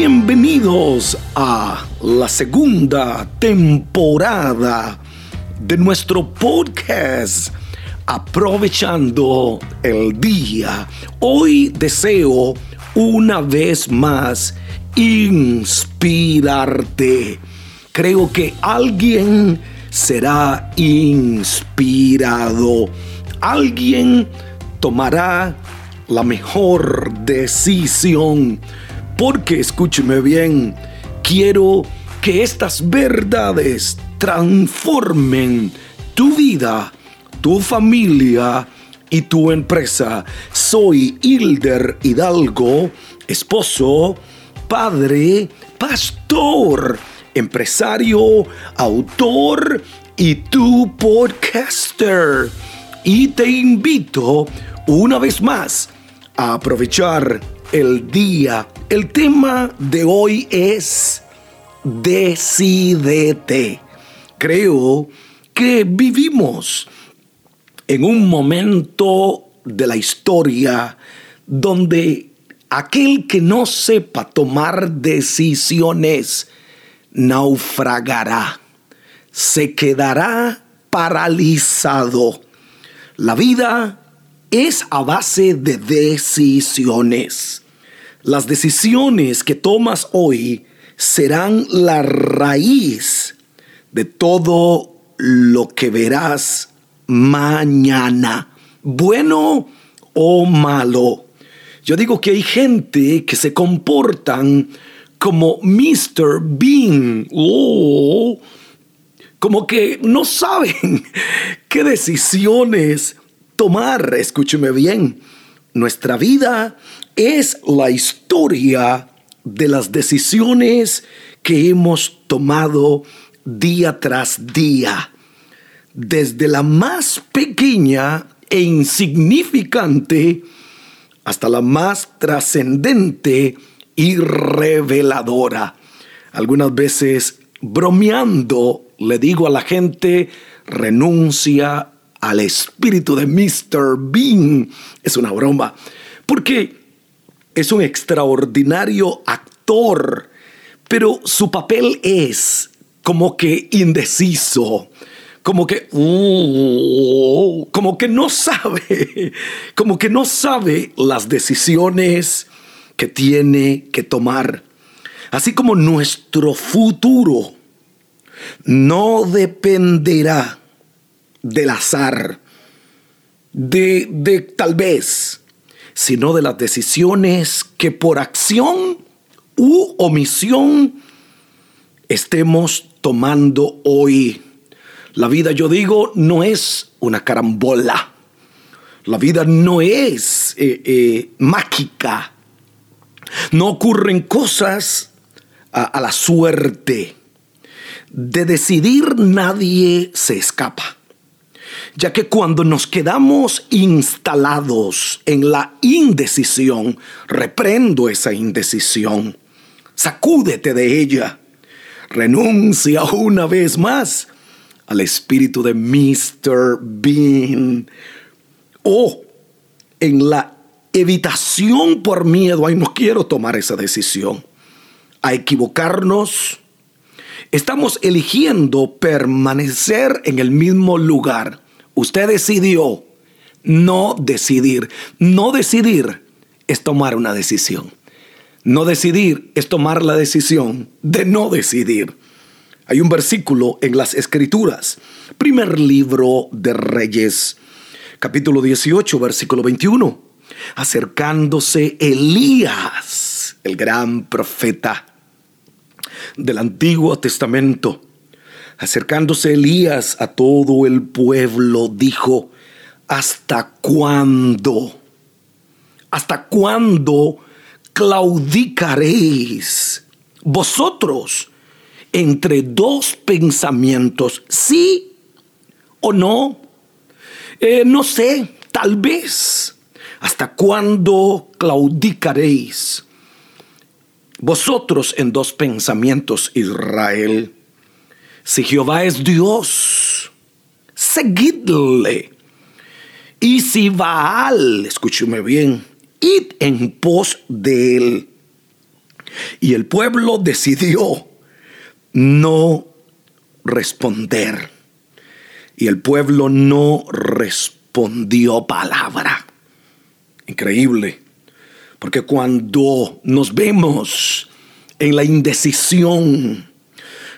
Bienvenidos a la segunda temporada de nuestro podcast Aprovechando el Día. Hoy deseo una vez más inspirarte. Creo que alguien será inspirado. Alguien tomará la mejor decisión porque escúcheme bien, quiero que estas verdades transformen tu vida, tu familia y tu empresa. Soy Hilder Hidalgo, esposo, padre, pastor, empresario, autor y tu podcaster. Y te invito una vez más a aprovechar el día. El tema de hoy es Decídete. Creo que vivimos en un momento de la historia donde aquel que no sepa tomar decisiones naufragará, se quedará paralizado. La vida es a base de decisiones. Las decisiones que tomas hoy serán la raíz de todo lo que verás mañana, bueno o malo. Yo digo que hay gente que se comportan como Mr. Bean. Oh, como que no saben qué decisiones tomar, escúcheme bien, nuestra vida es la historia de las decisiones que hemos tomado día tras día, desde la más pequeña e insignificante hasta la más trascendente y reveladora. Algunas veces bromeando le digo a la gente, renuncia al espíritu de Mr. Bean. Es una broma, porque es un extraordinario actor, pero su papel es como que indeciso, como que uh, como que no sabe, como que no sabe las decisiones que tiene que tomar. Así como nuestro futuro no dependerá del azar, de, de tal vez, sino de las decisiones que por acción u omisión estemos tomando hoy. La vida, yo digo, no es una carambola. La vida no es eh, eh, mágica. No ocurren cosas a la suerte. De decidir nadie se escapa ya que cuando nos quedamos instalados en la indecisión, reprendo esa indecisión, sacúdete de ella, renuncia una vez más al espíritu de Mr. Bean. O en la evitación por miedo, ay, no quiero tomar esa decisión, a equivocarnos, estamos eligiendo permanecer en el mismo lugar Usted decidió no decidir. No decidir es tomar una decisión. No decidir es tomar la decisión de no decidir. Hay un versículo en las Escrituras, primer libro de Reyes, capítulo 18, versículo 21. Acercándose Elías, el gran profeta del Antiguo Testamento, Acercándose Elías a todo el pueblo, dijo, ¿hasta cuándo? ¿Hasta cuándo claudicaréis vosotros entre dos pensamientos, sí o no? Eh, no sé, tal vez. ¿Hasta cuándo claudicaréis vosotros en dos pensamientos, Israel? Si Jehová es Dios, seguidle. Y si Baal, escúcheme bien, id en pos de él. Y el pueblo decidió no responder. Y el pueblo no respondió palabra. Increíble. Porque cuando nos vemos en la indecisión,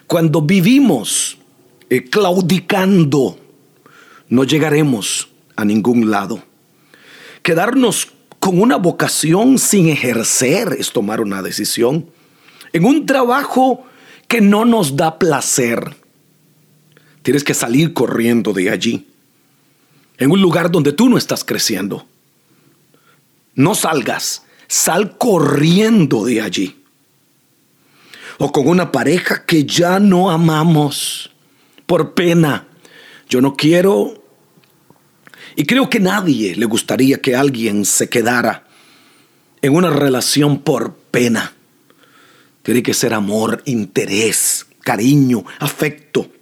cuando vivimos eh, claudicando, no llegaremos a ningún lado. Quedarnos con una vocación sin ejercer es tomar una decisión. En un trabajo que no nos da placer, tienes que salir corriendo de allí. En un lugar donde tú no estás creciendo. No salgas, sal corriendo de allí. O con una pareja que ya no amamos por pena. Yo no quiero y creo que nadie le gustaría que alguien se quedara en una relación por pena. Tiene que ser amor, interés, cariño, afecto.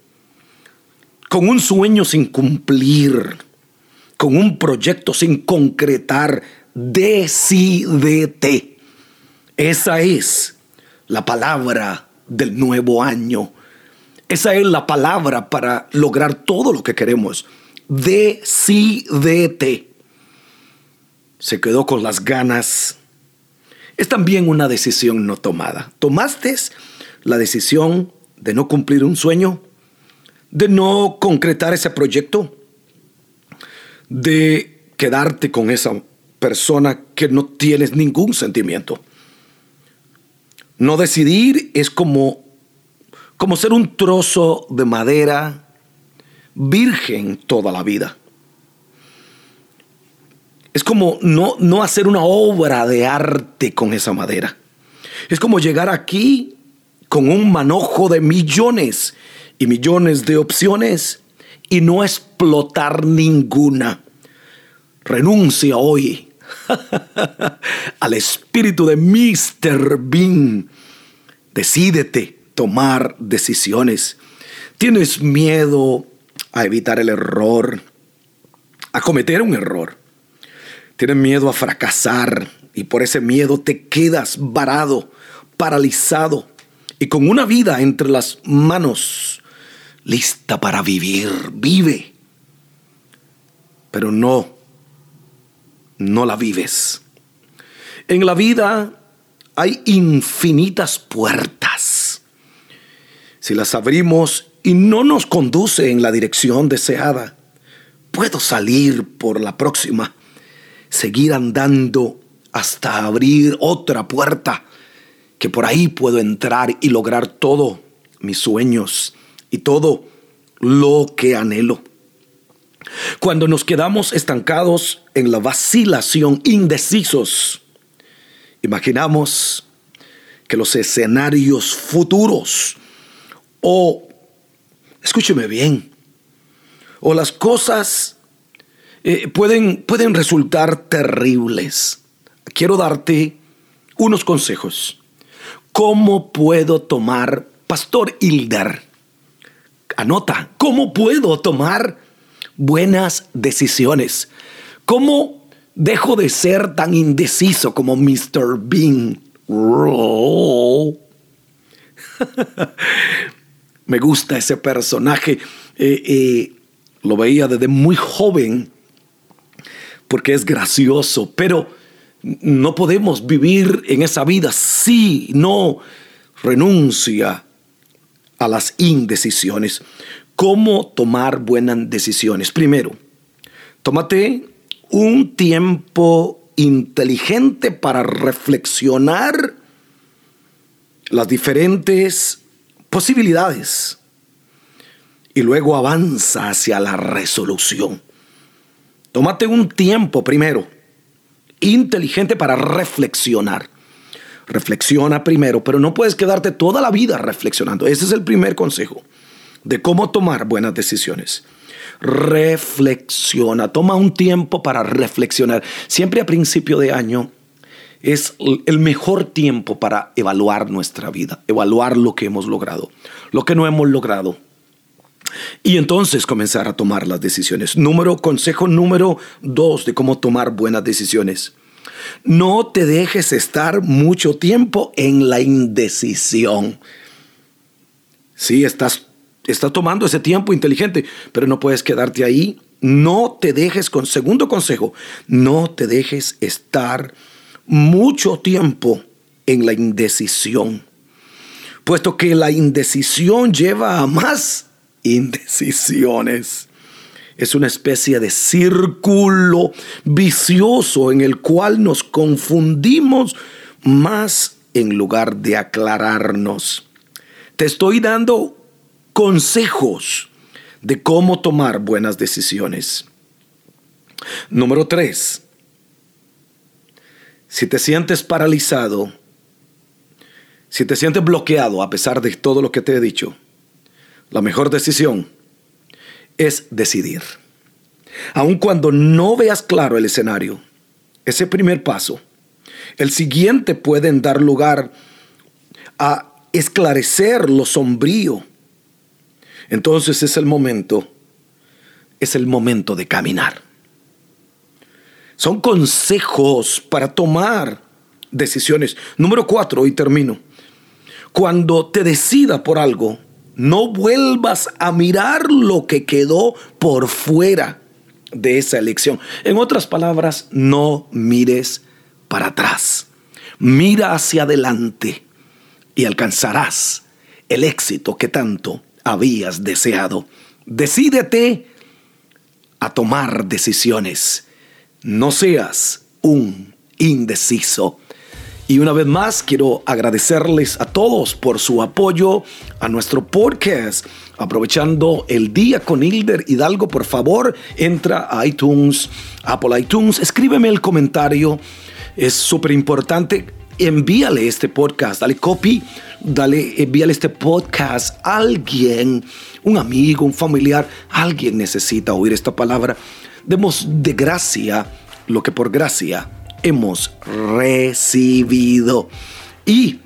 Con un sueño sin cumplir, con un proyecto sin concretar, decídete. Esa es la palabra del nuevo año. Esa es la palabra para lograr todo lo que queremos decídete. Se quedó con las ganas. Es también una decisión no tomada. ¿Tomaste la decisión de no cumplir un sueño? ¿De no concretar ese proyecto? ¿De quedarte con esa persona que no tienes ningún sentimiento? No decidir es como, como ser un trozo de madera virgen toda la vida. Es como no, no hacer una obra de arte con esa madera. Es como llegar aquí con un manojo de millones y millones de opciones y no explotar ninguna. Renuncia hoy al espíritu de Mr. Bean. Decídete tomar decisiones. Tienes miedo a evitar el error, a cometer un error. Tienes miedo a fracasar y por ese miedo te quedas varado, paralizado y con una vida entre las manos lista para vivir. Vive. Pero no, no la vives. En la vida hay infinitas puertas. Si las abrimos y no nos conduce en la dirección deseada, puedo salir por la próxima, seguir andando hasta abrir otra puerta, que por ahí puedo entrar y lograr todo mis sueños y todo lo que anhelo. Cuando nos quedamos estancados en la vacilación, indecisos, imaginamos que los escenarios futuros o escúcheme bien, o las cosas eh, pueden, pueden resultar terribles. Quiero darte unos consejos. ¿Cómo puedo tomar, Pastor Hilder? Anota, ¿cómo puedo tomar buenas decisiones? ¿Cómo dejo de ser tan indeciso como Mr. Bean? Me gusta ese personaje. Eh, eh, lo veía desde muy joven porque es gracioso, pero no podemos vivir en esa vida si no renuncia a las indecisiones. ¿Cómo tomar buenas decisiones? Primero, tómate un tiempo inteligente para reflexionar las diferentes posibilidades y luego avanza hacia la resolución. Tómate un tiempo primero, inteligente para reflexionar. Reflexiona primero, pero no puedes quedarte toda la vida reflexionando. Ese es el primer consejo de cómo tomar buenas decisiones. Reflexiona, toma un tiempo para reflexionar. Siempre a principio de año es el mejor tiempo para evaluar nuestra vida, evaluar lo que hemos logrado, lo que no hemos logrado. Y entonces comenzar a tomar las decisiones. Número, consejo número dos de cómo tomar buenas decisiones. No te dejes estar mucho tiempo en la indecisión. Sí, estás, estás tomando ese tiempo inteligente, pero no puedes quedarte ahí. No te dejes, con segundo consejo, no te dejes estar mucho tiempo en la indecisión, puesto que la indecisión lleva a más indecisiones. Es una especie de círculo vicioso en el cual nos confundimos más en lugar de aclararnos. Te estoy dando consejos de cómo tomar buenas decisiones. Número tres, si te sientes paralizado, si te sientes bloqueado a pesar de todo lo que te he dicho, la mejor decisión es decidir. Aun cuando no veas claro el escenario, ese primer paso, el siguiente pueden dar lugar a esclarecer lo sombrío. Entonces es el momento, es el momento de caminar. Son consejos para tomar decisiones. Número cuatro, y termino. Cuando te decida por algo, no vuelvas a mirar lo que quedó por fuera de esa elección. En otras palabras, no mires para atrás. Mira hacia adelante y alcanzarás el éxito que tanto habías deseado. Decídete a tomar decisiones. No seas un indeciso. Y una vez más quiero agradecerles a todos por su apoyo a nuestro podcast. Aprovechando el día con Hilder Hidalgo, por favor, entra a iTunes, Apple iTunes, escríbeme el comentario. Es súper importante. Envíale este podcast, dale copy, dale, envíale este podcast a alguien, un amigo, un familiar. Alguien necesita oír esta palabra. Demos de gracia lo que por gracia hemos recibido. Y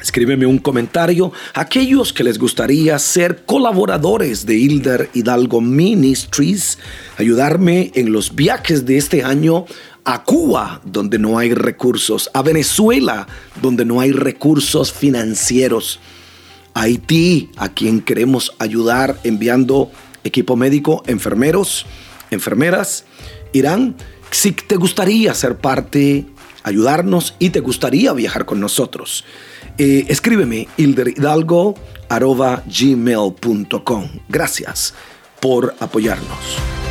escríbeme un comentario. Aquellos que les gustaría ser colaboradores de Hilder Hidalgo Ministries, ayudarme en los viajes de este año a Cuba, donde no hay recursos, a Venezuela, donde no hay recursos financieros, a Haití, a quien queremos ayudar enviando equipo médico, enfermeros, enfermeras, Irán, si te gustaría ser parte, ayudarnos y te gustaría viajar con nosotros, eh, escríbeme hilderhidalgo.gmail.com. Gracias por apoyarnos.